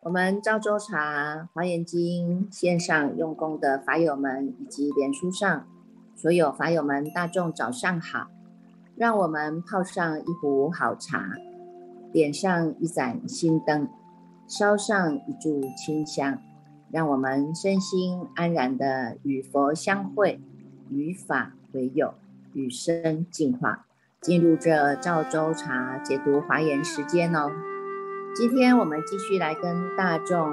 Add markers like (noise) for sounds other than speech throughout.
我们赵州茶华严经线上用功的法友们，以及脸书上所有法友们，大众早上好！让我们泡上一壶好茶，点上一盏心灯，烧上一炷清香，让我们身心安然的与佛相会，与法为友，与生进化，进入这赵州茶解读华严时间哦。今天我们继续来跟大众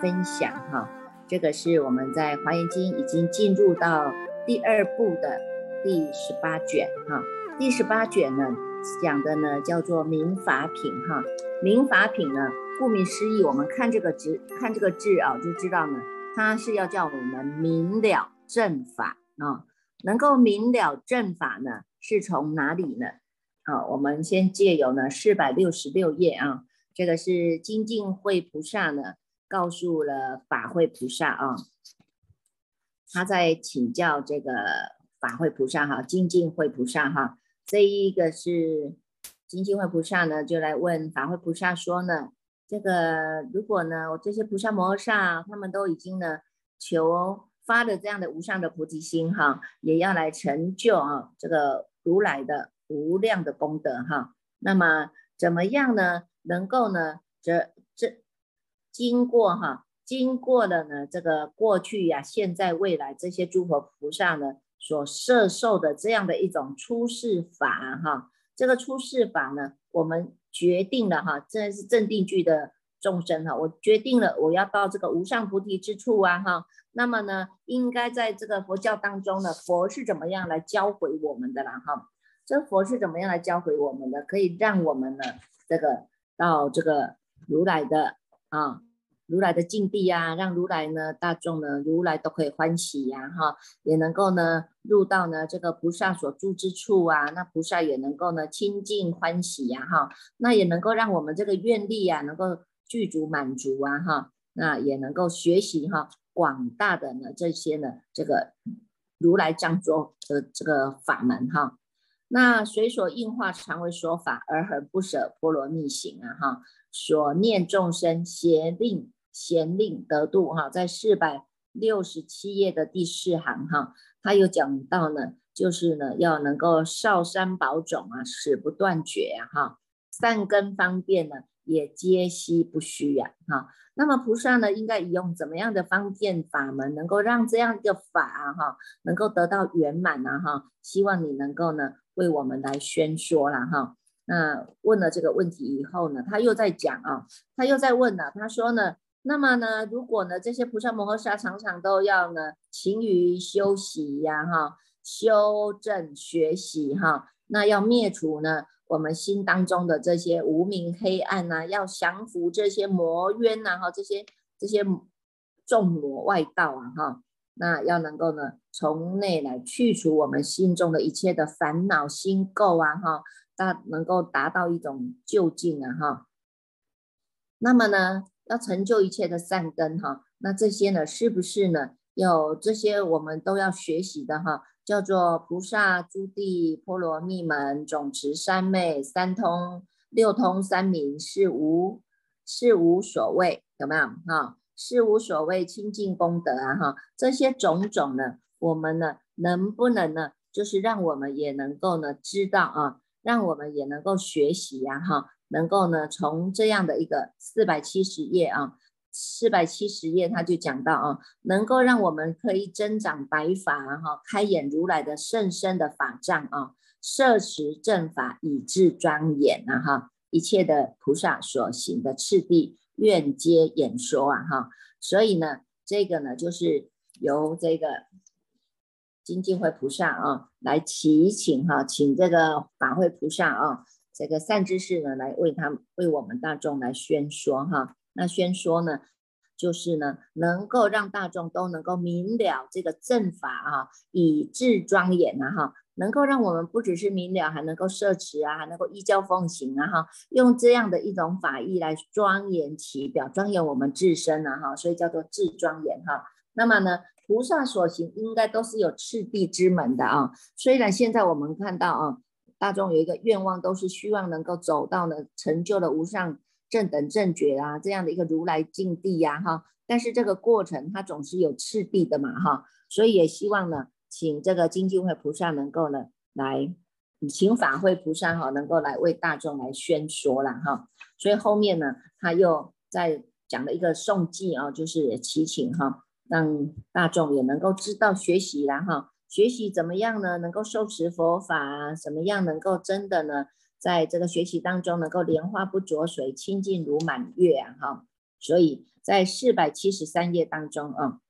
分享哈，这个是我们在《华严经》已经进入到第二部的第十八卷哈。第十八卷呢讲的呢叫做民法品哈。民法品呢，顾名思义，我们看这个字，看这个字啊，就知道呢，它是要叫我们明了正法啊。能够明了正法呢，是从哪里呢？啊，我们先借由呢四百六十六页啊。这个是精进会菩萨呢，告诉了法会菩萨啊，他在请教这个法会菩萨哈，精进会菩萨哈，这一个是精进会菩萨呢，就来问法会菩萨说呢，这个如果呢，我这些菩萨摩诃萨他们都已经呢求发的这样的无上的菩提心哈，也要来成就啊这个如来的无量的功德哈，那么怎么样呢？能够呢，这这经过哈，经过了呢，这个过去呀、现在、未来这些诸佛菩萨呢所摄受的这样的一种出世法哈，这个出世法呢，我们决定了哈，这是正定句的众生哈，我决定了我要到这个无上菩提之处啊哈，那么呢，应该在这个佛教当中呢，佛是怎么样来教诲我们的啦哈？这佛是怎么样来教诲我们的？可以让我们呢，这个。到这个如来的啊，如来的境地呀，让如来呢，大众呢，如来都可以欢喜呀，哈，也能够呢入到呢这个菩萨所住之处啊，那菩萨也能够呢清净欢喜呀，哈，那也能够让我们这个愿力呀能够具足满足啊，哈，那也能够学习哈广大的呢这些呢这个如来藏中的这个法门哈。那随所应化常为说法，而恒不舍波罗蜜行啊！哈，所念众生邪令贤令得度哈，在四百六十七页的第四行哈，他有讲到呢，就是呢要能够少三宝种啊，始不断绝啊！哈，善根方便呢，也皆悉不虚呀！哈，那么菩萨呢，应该用怎么样的方便法门，能够让这样一个法啊哈，能够得到圆满呢？哈，希望你能够呢。为我们来宣说了哈，那问了这个问题以后呢，他又在讲啊，他又在问了，他说呢，那么呢，如果呢这些菩萨摩诃萨常常都要呢勤于修习呀哈，修正学习哈，那要灭除呢我们心当中的这些无名黑暗呐，要降服这些魔冤呐哈，这些这些众魔外道啊哈。那要能够呢，从内来去除我们心中的一切的烦恼心垢啊，哈，达能够达到一种究竟啊，哈。那么呢，要成就一切的善根哈，那这些呢，是不是呢？有这些我们都要学习的哈，叫做菩萨诸地波罗蜜门总持三昧三通六通三明是无是无所谓，有没有哈？是无所谓清净功德啊，哈，这些种种呢，我们呢能不能呢，就是让我们也能够呢知道啊，让我们也能够学习呀，哈，能够呢从这样的一个四百七十页啊，四百七十页他就讲到啊，能够让我们可以增长白法哈，开眼如来的甚深的法藏啊，摄持正法以至庄严啊，哈，一切的菩萨所行的次第。愿接演说啊，哈，所以呢，这个呢，就是由这个金进会菩萨啊来祈请哈，请这个法会菩萨啊，这个善知识呢来为他为我们大众来宣说哈。那宣说呢，就是呢，能够让大众都能够明了这个正法啊，以至庄严呐哈，能够让我们不只是明了，还能够摄持啊，还能够依教奉行啊，哈，用这样的一种法义来庄严其表，庄严我们自身啊，哈，所以叫做智庄严哈。那么呢，菩萨所行应该都是有次第之门的啊。虽然现在我们看到啊，大众有一个愿望，都是希望能够走到呢成就了无上正等正觉啊这样的一个如来境地呀，哈。但是这个过程它总是有次第的嘛，哈。所以也希望呢。请这个精进会菩萨能够呢来，请法会菩萨哈能够来为大众来宣说了哈，所以后面呢他又在讲了一个颂记啊，就是祈请哈，让大众也能够知道学习啦哈，学习怎么样呢？能够受持佛法啊，怎么样能够真的呢，在这个学习当中能够莲花不着水，清净如满月啊哈，所以在四百七十三页当中啊。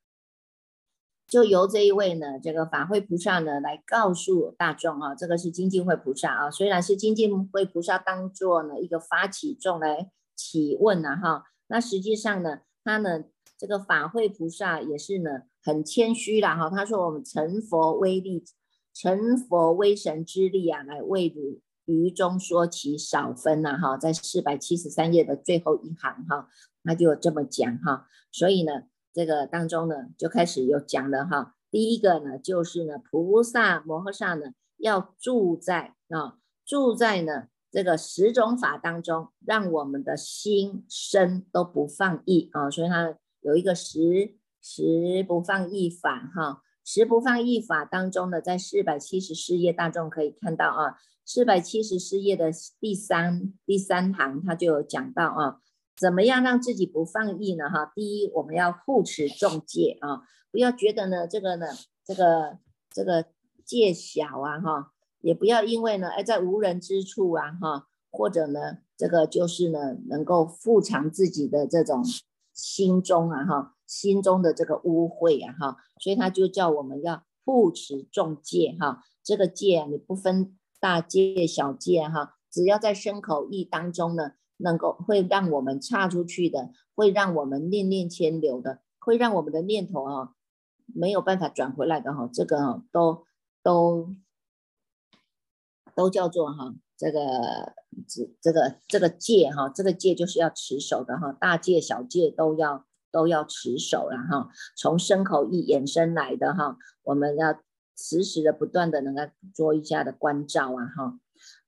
就由这一位呢，这个法会菩萨呢来告诉大众啊，这个是精进会菩萨啊，虽然是精进会菩萨当做呢一个发起众来起问呐哈，那实际上呢，他呢这个法会菩萨也是呢很谦虚啦哈，他说我们成佛威力，成佛威神之力啊，来为汝于中说其少分呐哈，在四百七十三页的最后一行哈，他就这么讲哈，所以呢。这个当中呢，就开始有讲了哈。第一个呢，就是呢，菩萨摩诃萨呢，要住在啊，住在呢这个十种法当中，让我们的心身都不放逸啊。所以他有一个十十不放逸法哈。十不放逸法当中呢，在四百七十四页大众可以看到啊，四百七十四页的第三第三行，它就有讲到啊。怎么样让自己不放逸呢？哈，第一，我们要护持众戒啊，不要觉得呢这个呢这个这个戒小啊哈，也不要因为呢哎在无人之处啊哈，或者呢这个就是呢能够复藏自己的这种心中啊哈心中的这个污秽啊哈，所以他就叫我们要护持众戒哈，这个戒你不分大戒小戒哈，只要在身口意当中呢。能够会让我们岔出去的，会让我们念念牵流的，会让我们的念头啊没有办法转回来的哈，这个都都都叫做哈这个这这个这个戒哈，这个戒就是要持守的哈，大戒小戒都要都要持守了哈，从身口意衍生来的哈，我们要时时的不断的能够做一下的关照啊哈。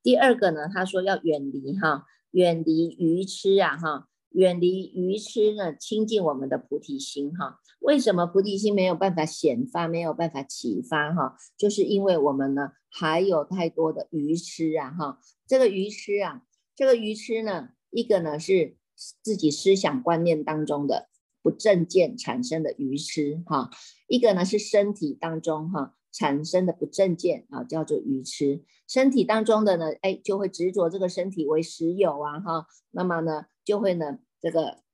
第二个呢，他说要远离哈。远离愚痴啊，哈，远离愚痴呢，亲近我们的菩提心哈。为什么菩提心没有办法显发，没有办法启发哈？就是因为我们呢还有太多的愚痴啊，哈。这个愚痴啊，这个愚痴呢，一个呢是自己思想观念当中的不正见产生的愚痴哈，一个呢是身体当中哈。产生的不正见啊，叫做愚痴。身体当中的呢，哎，就会执着这个身体为实有啊，哈，那么呢，就会呢，这个。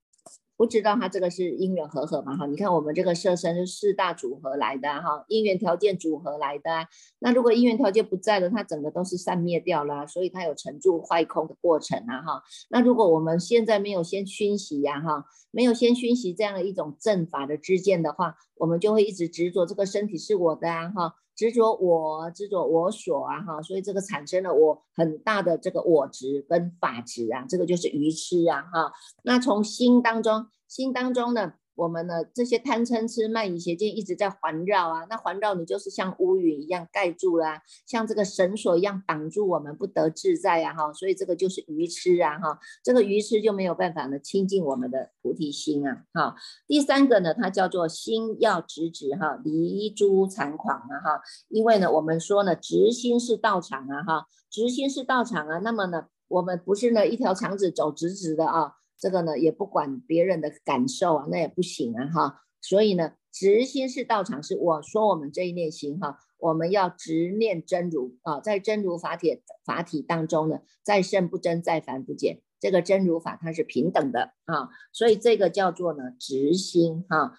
不知道它这个是因缘和合嘛？哈，你看我们这个色身是四大组合来的哈，因缘条件组合来的。那如果因缘条件不在了，它整个都是散灭掉了，所以它有成住坏空的过程啊哈。那如果我们现在没有先熏习呀哈，没有先熏习这样的一种正法的知见的话，我们就会一直执着这个身体是我的啊哈。执着我，执着我所啊哈，所以这个产生了我很大的这个我执跟法执啊，这个就是愚痴啊哈。那从心当中，心当中呢？我们呢，这些贪嗔痴慢疑邪见一直在环绕啊，那环绕你就是像乌云一样盖住了，像这个绳索一样挡住我们不得自在呀哈，所以这个就是愚痴啊哈，这个愚痴就没有办法呢亲近我们的菩提心啊哈。第三个呢，它叫做心要直直哈，离诸残狂啊哈，因为呢我们说呢直心是道场啊哈，直心是道场啊，那么呢我们不是呢一条肠子走直直的啊。这个呢也不管别人的感受啊，那也不行啊哈。所以呢，直心是道场，是我说我们这一念心哈，我们要直念真如啊，在真如法体法体当中呢，在圣不争，在凡不减，这个真如法它是平等的啊。所以这个叫做呢直心哈，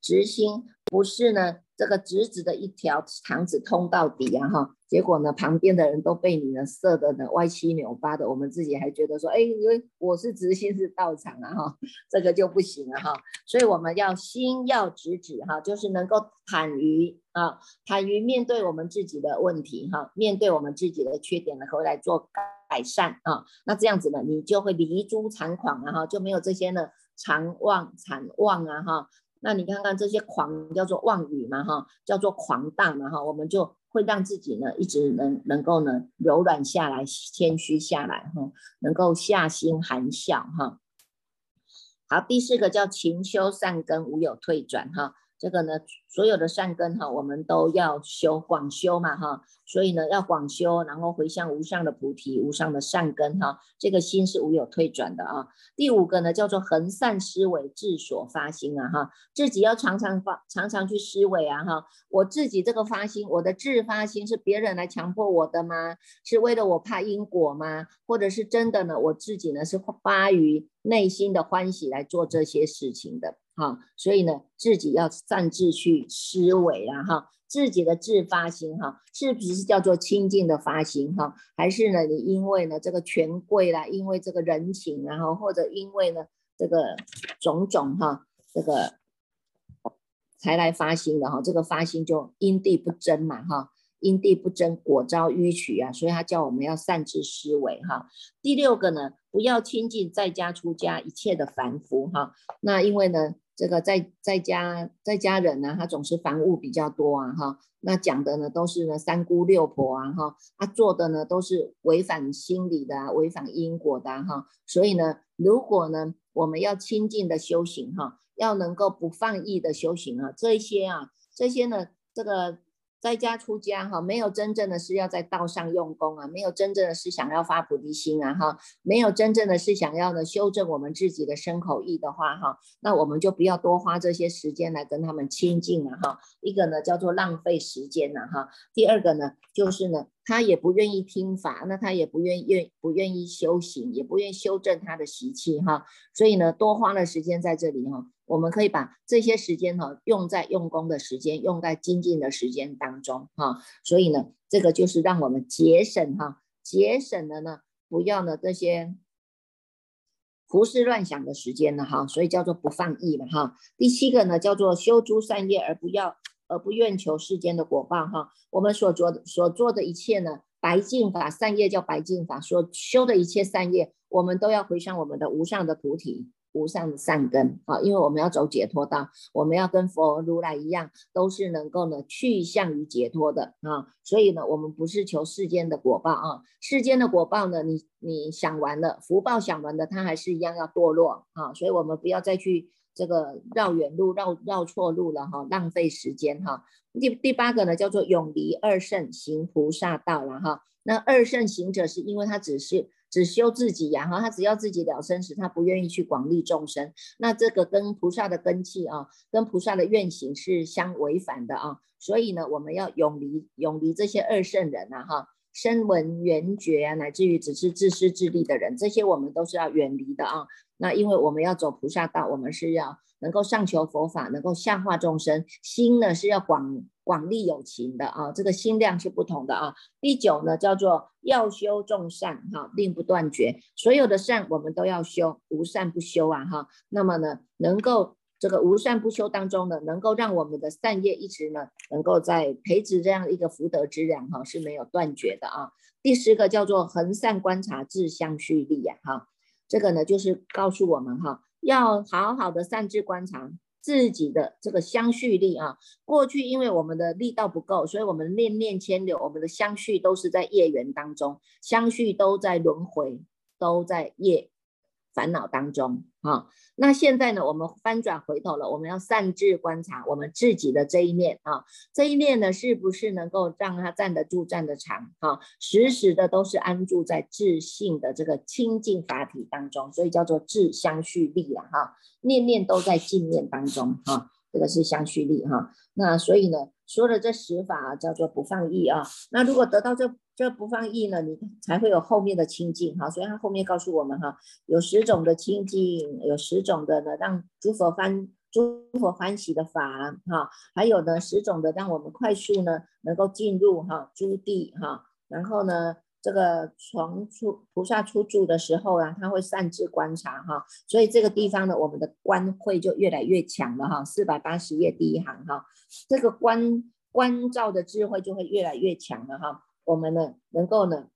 直心不是呢，这个直直的一条肠子通到底啊哈，结果呢，旁边的人都被你呢射的呢歪七扭八的，我们自己还觉得说，哎，因为我是直心是道场啊哈，这个就不行了哈，所以我们要心要直直哈，就是能够坦于啊，坦于面对我们自己的问题哈，面对我们自己的缺点呢，回来做改善啊，那这样子呢，你就会离诸残狂啊哈，就没有这些呢残妄残妄啊哈。那你看看这些狂叫做妄语嘛哈，叫做狂大嘛哈，我们就会让自己呢一直能能够呢柔软下来，谦虚下来哈，能够下心含笑哈。好，第四个叫勤修善根，无有退转哈。这个呢，所有的善根哈，我们都要修广修嘛哈，所以呢要广修，然后回向无上的菩提、无上的善根哈，这个心是无有退转的啊。第五个呢叫做恒善思维，智所发心啊哈，自己要常常发，常常去思维啊哈，我自己这个发心，我的自发心是别人来强迫我的吗？是为了我怕因果吗？或者是真的呢？我自己呢是发于内心的欢喜来做这些事情的。哈，所以呢，自己要擅自去思维啊，哈，自己的自发心哈，是不是叫做清净的发心哈？还是呢，你因为呢这个权贵啦，因为这个人情，然后或者因为呢这个种种哈，这个才来发心的哈？这个发心就因地不争嘛，哈。因地不争，果遭迂曲啊！所以他叫我们要善知思维哈。第六个呢，不要亲近在家出家一切的凡夫哈。那因为呢，这个在在家在家人呢，他总是凡物比较多啊哈。那讲的呢，都是呢三姑六婆啊哈。他做的呢，都是违反心理的，违反因果的哈。所以呢，如果呢，我们要亲近的修行哈，要能够不放逸的修行啊，这些啊，这些呢，这个。在家出家哈，没有真正的是要在道上用功啊，没有真正的是想要发菩提心啊哈，没有真正的是想要呢修正我们自己的身口意的话哈，那我们就不要多花这些时间来跟他们亲近了哈。一个呢叫做浪费时间了哈，第二个呢就是呢他也不愿意听法，那他也不愿愿不愿意修行，也不愿意修正他的习气哈，所以呢多花了时间在这里哈。我们可以把这些时间哈用在用功的时间，用在精进的时间当中哈。所以呢，这个就是让我们节省哈，节省了呢，不要呢这些胡思乱想的时间了哈。所以叫做不放逸了哈。第七个呢，叫做修诸善业而不要而不愿求世间的果报哈。我们所做的所做的一切呢，白净法善业叫白净法，所修的一切善业，我们都要回向我们的无上的菩提。无上的善根啊，因为我们要走解脱道，我们要跟佛如来一样，都是能够呢去向于解脱的啊。所以呢，我们不是求世间的果报啊，世间的果报呢，你你想完了，福报想完了，它还是一样要堕落啊。所以我们不要再去这个绕远路、绕绕错路了哈，浪费时间哈。第第八个呢，叫做永离二圣行菩萨道了哈。那二圣行者是因为他只是。只修自己呀，哈，他只要自己了生死，他不愿意去广利众生。那这个跟菩萨的根器啊，跟菩萨的愿行是相违反的啊。所以呢，我们要永离永离这些二圣人啊，哈，声闻缘觉啊，乃至于只是自私自利的人，这些我们都是要远离的啊。那因为我们要走菩萨道，我们是要能够上求佛法，能够下化众生，心呢是要广。广利有情的啊，这个心量是不同的啊。第九呢，叫做要修众善哈，令不断绝。所有的善我们都要修，无善不修啊哈。那么呢，能够这个无善不修当中呢，能够让我们的善业一直呢，能够在培植这样一个福德之粮哈，是没有断绝的啊。第十个叫做恒善观察自相续力呀哈，这个呢就是告诉我们哈，要好好的善智观察。自己的这个相续力啊，过去因为我们的力道不够，所以我们念念牵流，我们的相续都是在业缘当中，相续都在轮回，都在业。烦恼当中，啊，那现在呢，我们翻转回头了，我们要善智观察我们自己的这一面啊，这一面呢，是不是能够让它站得住、站得长？啊，时时的都是安住在自信的这个清净法体当中，所以叫做智相续力了，哈，念念都在净念当中，哈，这个是相续力，哈，那所以呢，说的这十法啊叫做不放逸啊，那如果得到这。这不放逸呢，你才会有后面的清净哈。所以他后面告诉我们哈，有十种的清净，有十种的呢，让诸佛翻诸佛欢喜的法哈，还有呢十种的让我们快速呢能够进入哈诸地哈，然后呢这个从出菩萨出住的时候啊，他会擅自观察哈，所以这个地方呢我们的观会就越来越强了哈。四百八十页第一行哈，这个观观照的智慧就会越来越强了哈，我们呢能够呢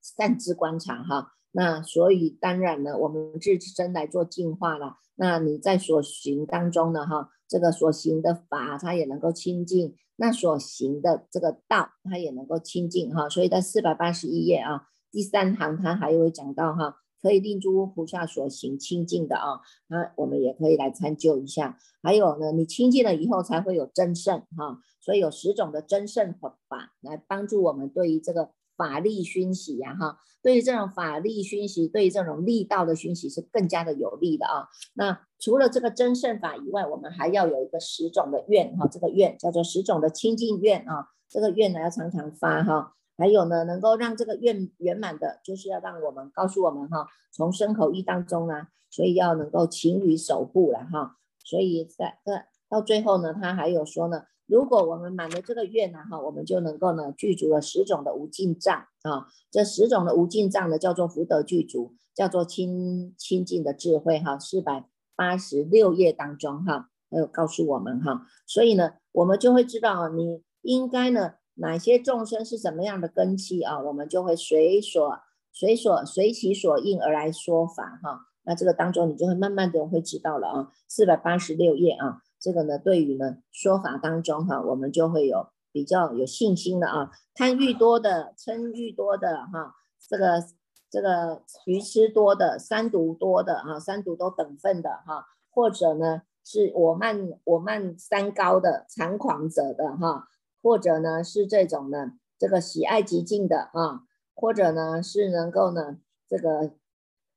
善知观察哈。那所以当然呢，我们自身来做净化了。那你在所行当中呢，哈，这个所行的法，它也能够清净；那所行的这个道，它也能够清净，哈。所以在四百八十一页啊，第三行它还会讲到哈，可以令诸菩萨所行清净的啊，那我们也可以来参究一下。还有呢，你清净了以后才会有真圣哈，所以有十种的真圣法来帮助我们对于这个。法力熏习呀，哈，对于这种法力熏习，对于这种力道的熏习是更加的有利的啊。那除了这个真圣法以外，我们还要有一个十种的愿哈，这个愿叫做十种的清净愿啊。这个愿呢要常常发哈。还有呢，能够让这个愿圆满的，就是要让我们告诉我们哈，从身口意当中呢，所以要能够勤于守护了哈。所以在这到最后呢，他还有说呢。如果我们满了这个愿呢，哈，我们就能够呢具足了十种的无尽藏啊，这十种的无尽藏呢叫做福德具足，叫做清清净的智慧哈，四百八十六页当中哈，还有告诉我们哈，所以呢，我们就会知道你应该呢哪些众生是什么样的根基啊，我们就会随所随所随其所应而来说法哈，那这个当中你就会慢慢的会知道了啊，四百八十六页啊。这个呢，对于呢说法当中哈，我们就会有比较有信心的啊。贪欲多的、嗔欲多的哈，这个这个愚痴多的、三毒多的啊，三毒都等份的哈，或者呢是我慢我慢三高的猖狂者的哈，或者呢是这种呢这个喜爱极静的啊，或者呢是能够呢这个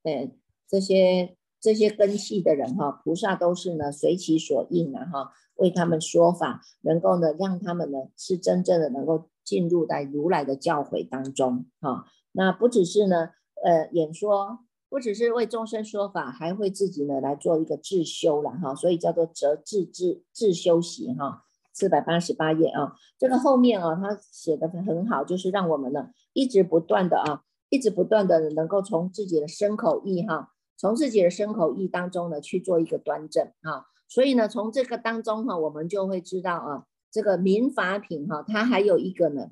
呃这些。这些根器的人哈，菩萨都是呢随其所应的哈，为他们说法，能够呢让他们呢是真正的能够进入在如来的教诲当中哈。那不只是呢呃演说，不只是为众生说法，还会自己呢来做一个自修了哈，所以叫做择自自自修习哈。四百八十八页啊，这个后面啊他写的很好，就是让我们呢一直不断的啊，一直不断的能够从自己的身口意哈。从自己的身口意当中呢去做一个端正啊，所以呢从这个当中哈，我们就会知道啊，这个民法品哈，它还有一个呢，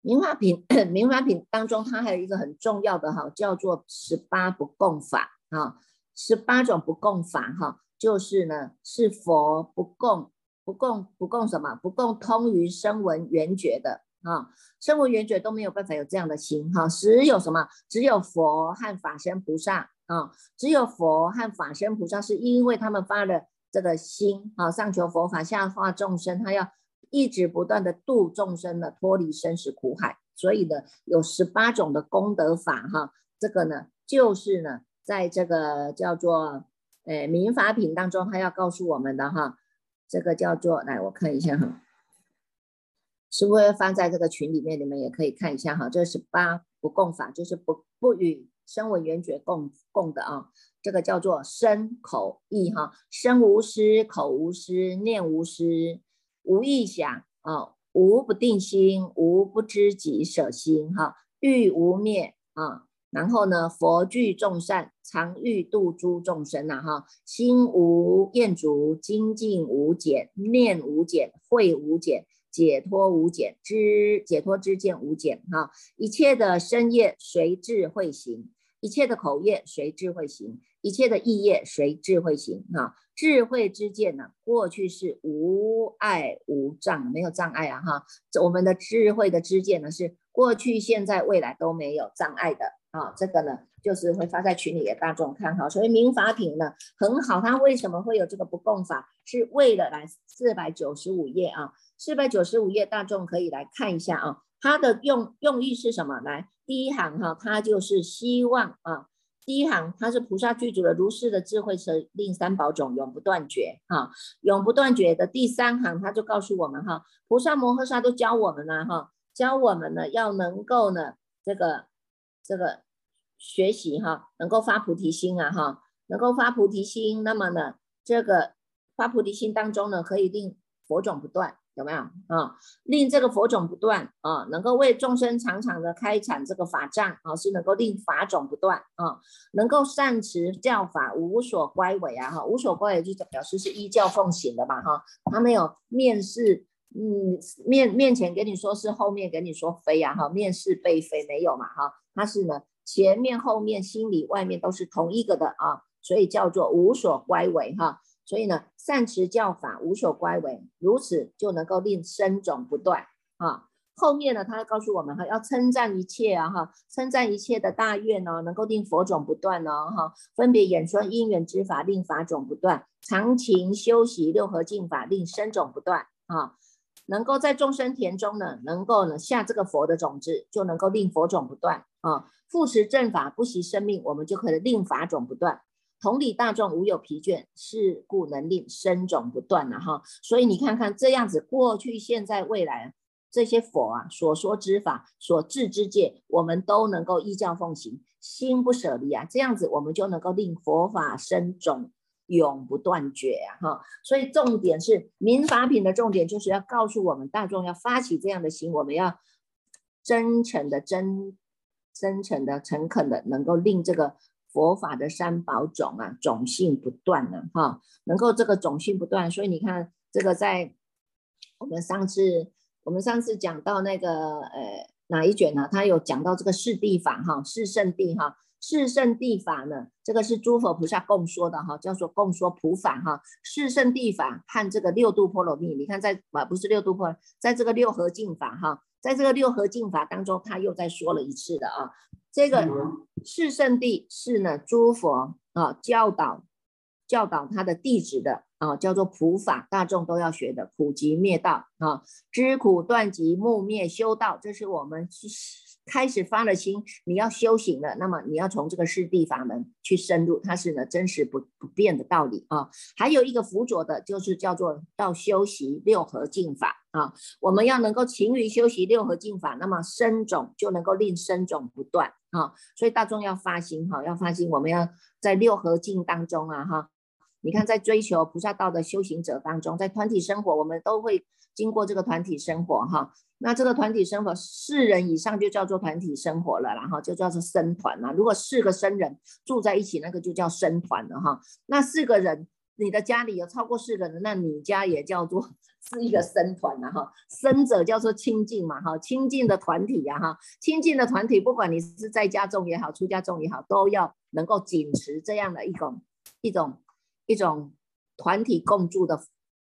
民法品 (coughs) 民法品当中它还有一个很重要的哈，叫做十八不共法啊，十八种不共法哈，就是呢是佛不共不共不共什么不共通于声闻缘觉的。啊，声闻缘觉都没有办法有这样的心哈，只有什么？只有佛和法身菩萨啊，只有佛和法身菩萨是因为他们发了这个心啊，上求佛法，下化众生，他要一直不断的度众生的脱离生死苦海，所以呢，有十八种的功德法哈，这个呢，就是呢，在这个叫做呃民法品当中，他要告诉我们的哈，这个叫做来我看一下哈。是不是放在这个群里面？你们也可以看一下哈。这是八不共法，就是不不与声闻缘觉共共的啊。这个叫做身口意哈，身无失，口无失，念无失，无意想啊，无不定心，无不知己舍心哈，欲无灭啊。然后呢，佛具众善，常欲度诸众生呐哈，心无厌足，精进无减，念无减，慧无减。解脱无减知，解脱之见无减哈，一切的身业随智慧行，一切的口业随智慧行，一切的意业随智慧行哈。智慧之见呢，过去是无碍无障，没有障碍啊哈。我们的智慧的知见呢，是过去、现在、未来都没有障碍的啊。这个呢，就是会发在群里给大众看哈。所以民法品呢很好，它为什么会有这个不共法？是为了来四百九十五页啊。四百九十五页，大众可以来看一下啊，它的用用意是什么？来，第一行哈，它就是希望啊，第一行它是菩萨具足的如是的智慧，是令三宝种永不断绝啊，永不断绝的第三行，它就告诉我们哈，菩萨摩诃萨都教我们了哈，教我们呢要能够呢这个这个学习哈，能够发菩提心啊哈，能够发菩提心，那么呢这个发菩提心当中呢，可以令佛种不断。有没有啊？令这个佛种不断啊，能够为众生常常的开展这个法障啊，是能够令法种不断啊，能够善持教法，无所乖违啊哈，无所乖违就表示是依教奉行的嘛哈，他没有面试，嗯面面前给你说是，后面给你说非呀哈，面试被非没有嘛哈，他是呢前面后面心里外面都是同一个的啊，所以叫做无所乖违哈。所以呢，善持教法，无所乖违，如此就能够令生种不断啊。后面呢，他告诉我们哈，要称赞一切啊哈，称赞一切的大愿呢，能够令佛种不断呢哈。分别演说因缘之法，令法种不断；常勤修习六合净法，令生种不断啊。能够在众生田中呢，能够呢下这个佛的种子，就能够令佛种不断啊。复持正法，不惜生命，我们就可以令法种不断。同理，大众无有疲倦，是故能令生种不断了哈。所以你看看这样子，过去、现在、未来这些佛啊所说之法、所治之戒，我们都能够依教奉行，心不舍离啊。这样子，我们就能够令佛法生种永不断绝啊哈。所以重点是民法品的重点，就是要告诉我们大众要发起这样的心，我们要真诚的、真真诚的、诚恳的，能够令这个。佛法的三宝种啊，种性不断呢，哈，能够这个种性不断，所以你看这个在我们上次我们上次讲到那个呃哪一卷呢？他有讲到这个四谛法哈，四圣谛哈，四圣谛法呢，这个是诸佛菩萨共说的哈，叫做共说普法哈，四圣谛法和这个六度波罗蜜，你看在啊不是六度波，在这个六合净法哈，在这个六合净法当中，他又再说了一次的啊。这个四圣地是呢，诸佛啊教导教导他的弟子的啊，叫做普法，大众都要学的，普及灭道啊，知苦断集，木灭修道，这是我们开始发了心，你要修行了，那么你要从这个四谛法门去深入，它是呢真实不不变的道理啊。还有一个辅佐的，就是叫做到修习六合净法。啊，我们要能够勤于修习六合净法，那么生种就能够令生种不断啊。所以大众要发心哈，要发心，我们要在六合净当中啊哈。你看，在追求菩萨道的修行者当中，在团体生活，我们都会经过这个团体生活哈。那这个团体生活四人以上就叫做团体生活了，然后就叫做生团了。如果四个生人住在一起，那个就叫生团了哈。那四个人。你的家里有超过四个人，那你家也叫做 (laughs) 是一个僧团了哈。僧者叫做清净嘛哈，清净的团体呀哈，清净的团体，不管你是在家中也好，出家中也好，都要能够秉持这样的一种一种一种团体共住的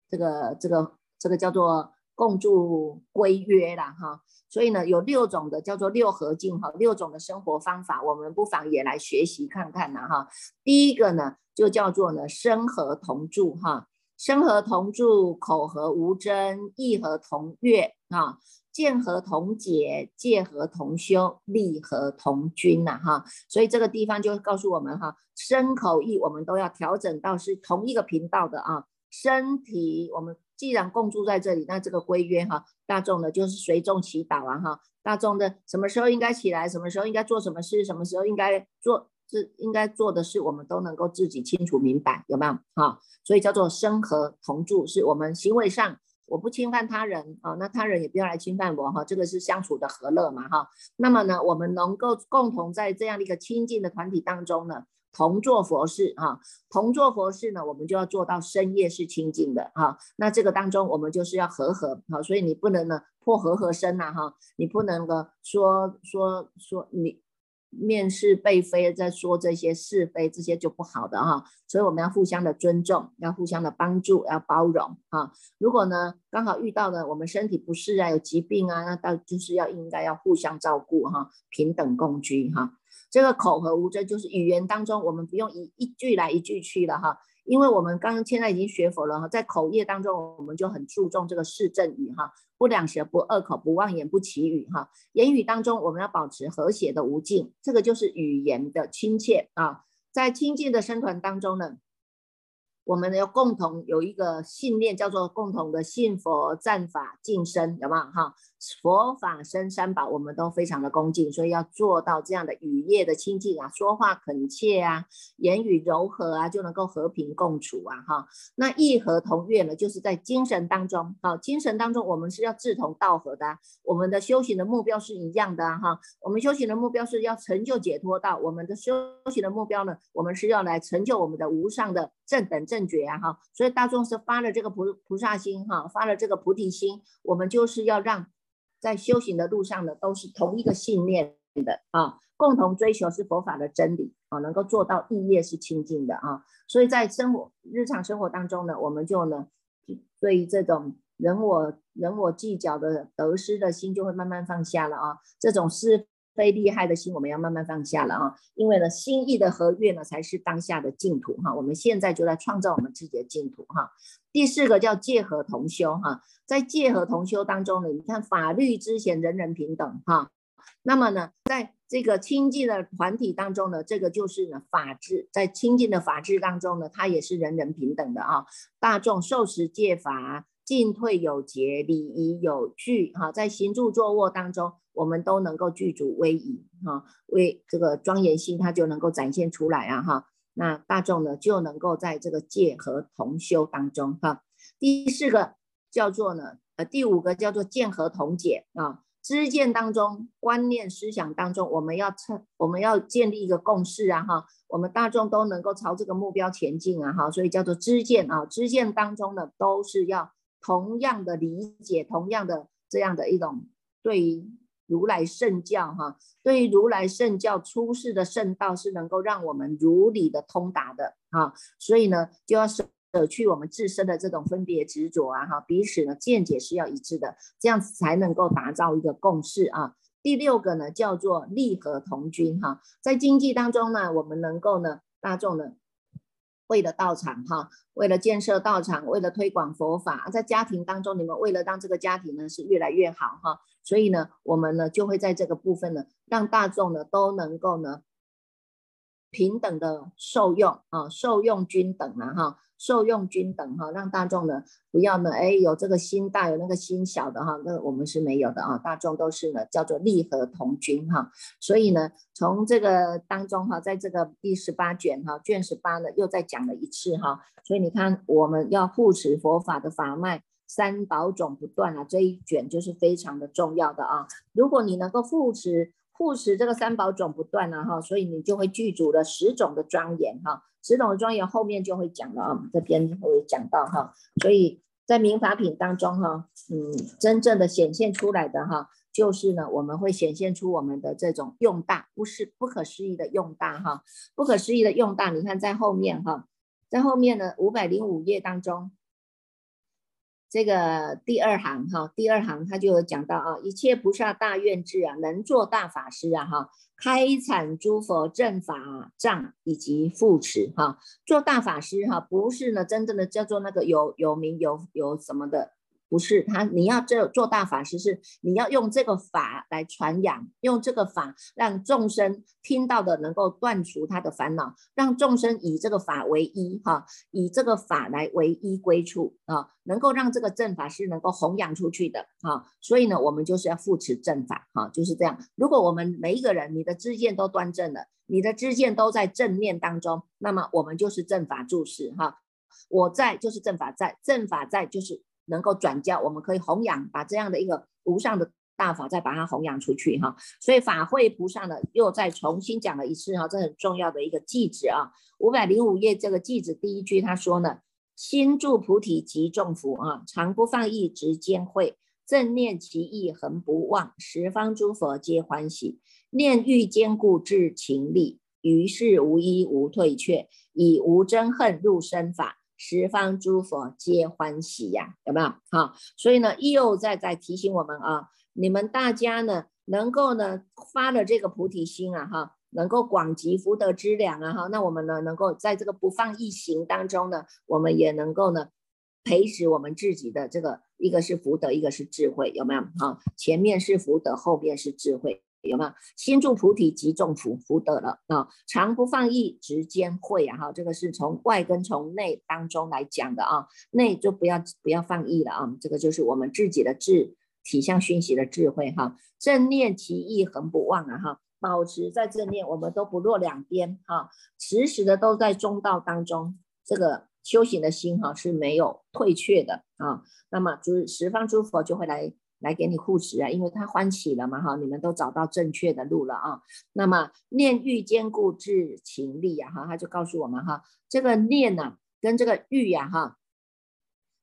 这个这个这个叫做共住规约啦哈。所以呢，有六种的叫做六合境哈，六种的生活方法，我们不妨也来学习看看呐哈。第一个呢，就叫做呢生和同住哈，生和同住，口和无争，意和同悦啊，见合同解，戒合同修，利合同均呐哈。所以这个地方就告诉我们哈，身口意我们都要调整到是同一个频道的啊，身体我们。既然共住在这里，那这个规约哈，大众的就是随众祈祷啊哈，大众的什么时候应该起来，什么时候应该做什么事，什么时候应该做是应该做的事，我们都能够自己清楚明白，有没有哈？所以叫做生合同住，是我们行为上我不侵犯他人啊，那他人也不要来侵犯我哈，这个是相处的和乐嘛哈。那么呢，我们能够共同在这样的一个亲近的团体当中呢。同做佛事哈，同做佛事呢，我们就要做到深夜是清净的哈。那这个当中，我们就是要和和哈，所以你不能呢破和和身呐哈，你不能够说说说你面是被非在说这些是非，这些就不好的哈。所以我们要互相的尊重，要互相的帮助，要包容哈。如果呢刚好遇到了我们身体不适啊，有疾病啊，那到就是要应该要互相照顾哈，平等共居哈。这个口和无遮，就是语言当中，我们不用一一句来一句去了哈，因为我们刚刚现在已经学佛了哈，在口业当中，我们就很注重这个四正语哈，不两舌，不二口，不妄言，不绮语哈。言语当中，我们要保持和谐的无尽，这个就是语言的亲切啊。在亲近的生团当中呢。我们要共同有一个信念，叫做共同的信佛、赞法、敬身，有没有哈？佛法生三宝，我们都非常的恭敬，所以要做到这样的语业的清净啊，说话恳切啊，言语柔和啊，就能够和平共处啊哈。那义和同悦呢，就是在精神当中，好，精神当中我们是要志同道合的，我们的修行的目标是一样的哈。我们修行的目标是要成就解脱道，我们的修行的目标呢，我们是要来成就我们的无上的正等正觉啊哈。所以大众是发了这个菩菩萨心哈，发了这个菩提心，我们就是要让。在修行的路上呢，都是同一个信念的啊，共同追求是佛法的真理啊，能够做到意业是清净的啊，所以在生活日常生活当中呢，我们就呢，对于这种人我人我计较的得失的心就会慢慢放下了啊，这种是非利害的心我们要慢慢放下了啊，因为呢，心意的和悦呢才是当下的净土哈，我们现在就在创造我们自己的净土哈。第四个叫戒和同修哈，在戒和同修当中呢，你看法律之前人人平等哈，那么呢，在这个清净的团体当中呢，这个就是呢法治，在清净的法治当中呢，它也是人人平等的啊，大众受持戒法，进退有节，礼仪有序哈，在行住坐卧当中，我们都能够具足威仪哈，为这个庄严心，它就能够展现出来啊哈。那大众呢就能够在这个戒和同修当中哈。第四个叫做呢，呃，第五个叫做见和同解啊。知见当中，观念思想当中，我们要成，我们要建立一个共识啊哈。我们大众都能够朝这个目标前进啊哈。所以叫做知见啊。知见当中呢，都是要同样的理解，同样的这样的一种对于。如来圣教哈，对于如来圣教出世的圣道是能够让我们如理的通达的哈，所以呢就要舍去我们自身的这种分别执着啊哈，彼此呢见解是要一致的，这样子才能够打造一个共识啊。第六个呢叫做利和同均哈，在经济当中呢，我们能够呢大众呢。为了道场哈，为了建设道场，为了推广佛法，在家庭当中，你们为了让这个家庭呢是越来越好哈，所以呢，我们呢就会在这个部分呢，让大众呢都能够呢平等的受用啊，受用均等了哈。受用均等哈，让大众呢不要呢，哎，有这个心大，有那个心小的哈，那我们是没有的啊，大众都是呢叫做利和同均哈，所以呢，从这个当中哈，在这个第十八卷哈，卷十八呢又再讲了一次哈，所以你看我们要护持佛法的法脉，三宝种不断啊，这一卷就是非常的重要的啊，如果你能够护持护持这个三宝种不断啊哈，所以你就会具足了十种的庄严哈。十种的庄严后面就会讲了啊，这边会讲到哈，所以在民法品当中哈，嗯，真正的显现出来的哈，就是呢，我们会显现出我们的这种用大，不是不可思议的用大哈，不可思议的用大，你看在后面哈，在后面呢五百零五页当中。这个第二行哈，第二行他就有讲到啊，一切菩萨大愿智啊，能做大法师啊哈，开阐诸佛正法藏以及护持哈，做大法师哈，不是呢真正的叫做那个有有名有有什么的。不是他，你要这做大法师是你要用这个法来传扬，用这个法让众生听到的能够断除他的烦恼，让众生以这个法为依哈，以这个法来为依归处啊，能够让这个正法是能够弘扬出去的啊。所以呢，我们就是要扶持正法哈，就是这样。如果我们每一个人你的知见都端正了，你的知见都在正念当中，那么我们就是正法注释哈。我在就是正法在，正法在就是。能够转交，我们可以弘扬，把这样的一个无上的大法再把它弘扬出去哈。所以法会菩萨呢，又再重新讲了一次哈，这很重要的一个句子啊。五百零五页这个句子第一句他说呢：心住菩提即众福啊，常不放逸直兼会，正念其意恒不忘，十方诸佛皆欢喜，念欲坚固至情力，于是无依无退却，以无憎恨入身法。十方诸佛皆欢喜呀，有没有？好，所以呢，又在在提醒我们啊，你们大家呢，能够呢发了这个菩提心啊，哈，能够广集福德之粮啊，哈，那我们呢，能够在这个不放逸行当中呢，我们也能够呢，培植我们自己的这个，一个是福德，一个是智慧，有没有？好，前面是福德，后面是智慧。有没有？心住菩提即众福，福德了啊！常不放逸，直兼慧啊！哈，这个是从外跟从内当中来讲的啊。内就不要不要放逸了啊，这个就是我们自己的智体相熏习的智慧哈。正念其意恒不忘啊哈，保持在正念，我们都不落两边哈，时时的都在中道当中，这个修行的心哈是没有退却的啊。那么诸十方诸佛就会来。来给你护持啊，因为他欢喜了嘛哈，你们都找到正确的路了啊。那么念欲坚固自情力啊哈，他就告诉我们哈，这个念呐跟这个欲呀哈，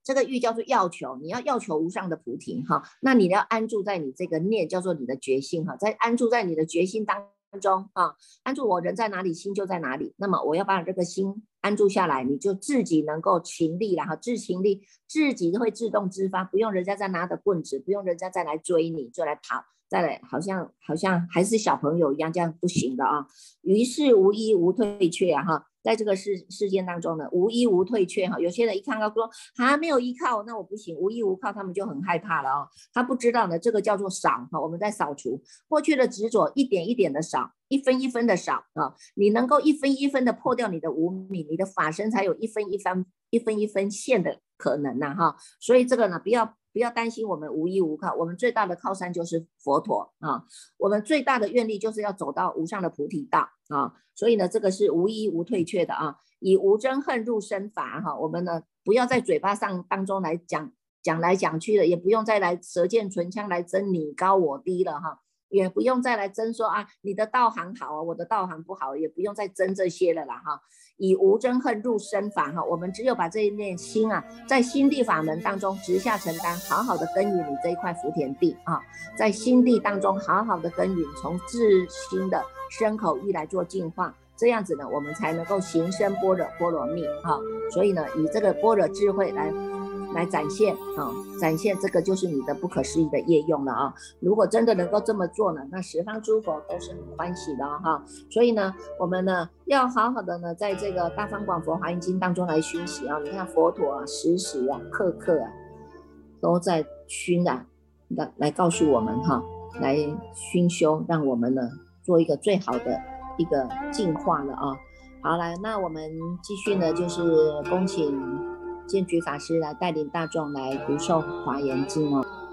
这个欲叫做要求，你要要求无上的菩提哈，那你要安住在你这个念叫做你的决心哈，在安住在你的决心当。中啊，安住我人在哪里，心就在哪里。那么我要把这个心安住下来，你就自己能够勤力了哈，自勤力自己会自动自发，不用人家再拿着棍子，不用人家再来追你，就来跑，再来好像好像还是小朋友一样，这样不行的啊。于是无依无退却啊哈。在这个事事件当中呢，无依无退却哈。有些人一看到说还没有依靠，那我不行，无依无靠，他们就很害怕了啊。他不知道呢，这个叫做扫哈。我们在扫除过去的执着，一点一点的扫，一分一分的扫啊。你能够一分一分的破掉你的无名，你的法身才有一分一分一分一分现的可能呐哈。所以这个呢，不要。不要担心，我们无依无靠，我们最大的靠山就是佛陀啊！我们最大的愿力就是要走到无上的菩提道啊！所以呢，这个是无依无退却的啊！以无争恨入身法哈，我们呢不要在嘴巴上当中来讲讲来讲去的，也不用再来舌剑唇枪来争你高我低了哈。也不用再来争说啊，你的道行好啊，我的道行不好，也不用再争这些了啦哈。以无争恨入身法哈，我们只有把这一念心啊，在心地法门当中直下承担，好好的耕耘你这一块福田地啊，在心地当中好好的耕耘，从自心的身口意来做净化，这样子呢，我们才能够行深般若波罗蜜哈。所以呢，以这个般若智慧来。来展现啊，展现这个就是你的不可思议的业用了啊！如果真的能够这么做呢，那十方诸佛都是很欢喜的哈。所以呢，我们呢要好好的呢，在这个大方广佛华严经当中来熏习啊。你看佛陀啊，时时啊，刻刻啊，都在熏啊，来来告诉我们哈，来熏修，让我们呢做一个最好的一个进化了啊。好，来，那我们继续呢，就是恭请。建举法师来带领大众来读诵《华严经》哦。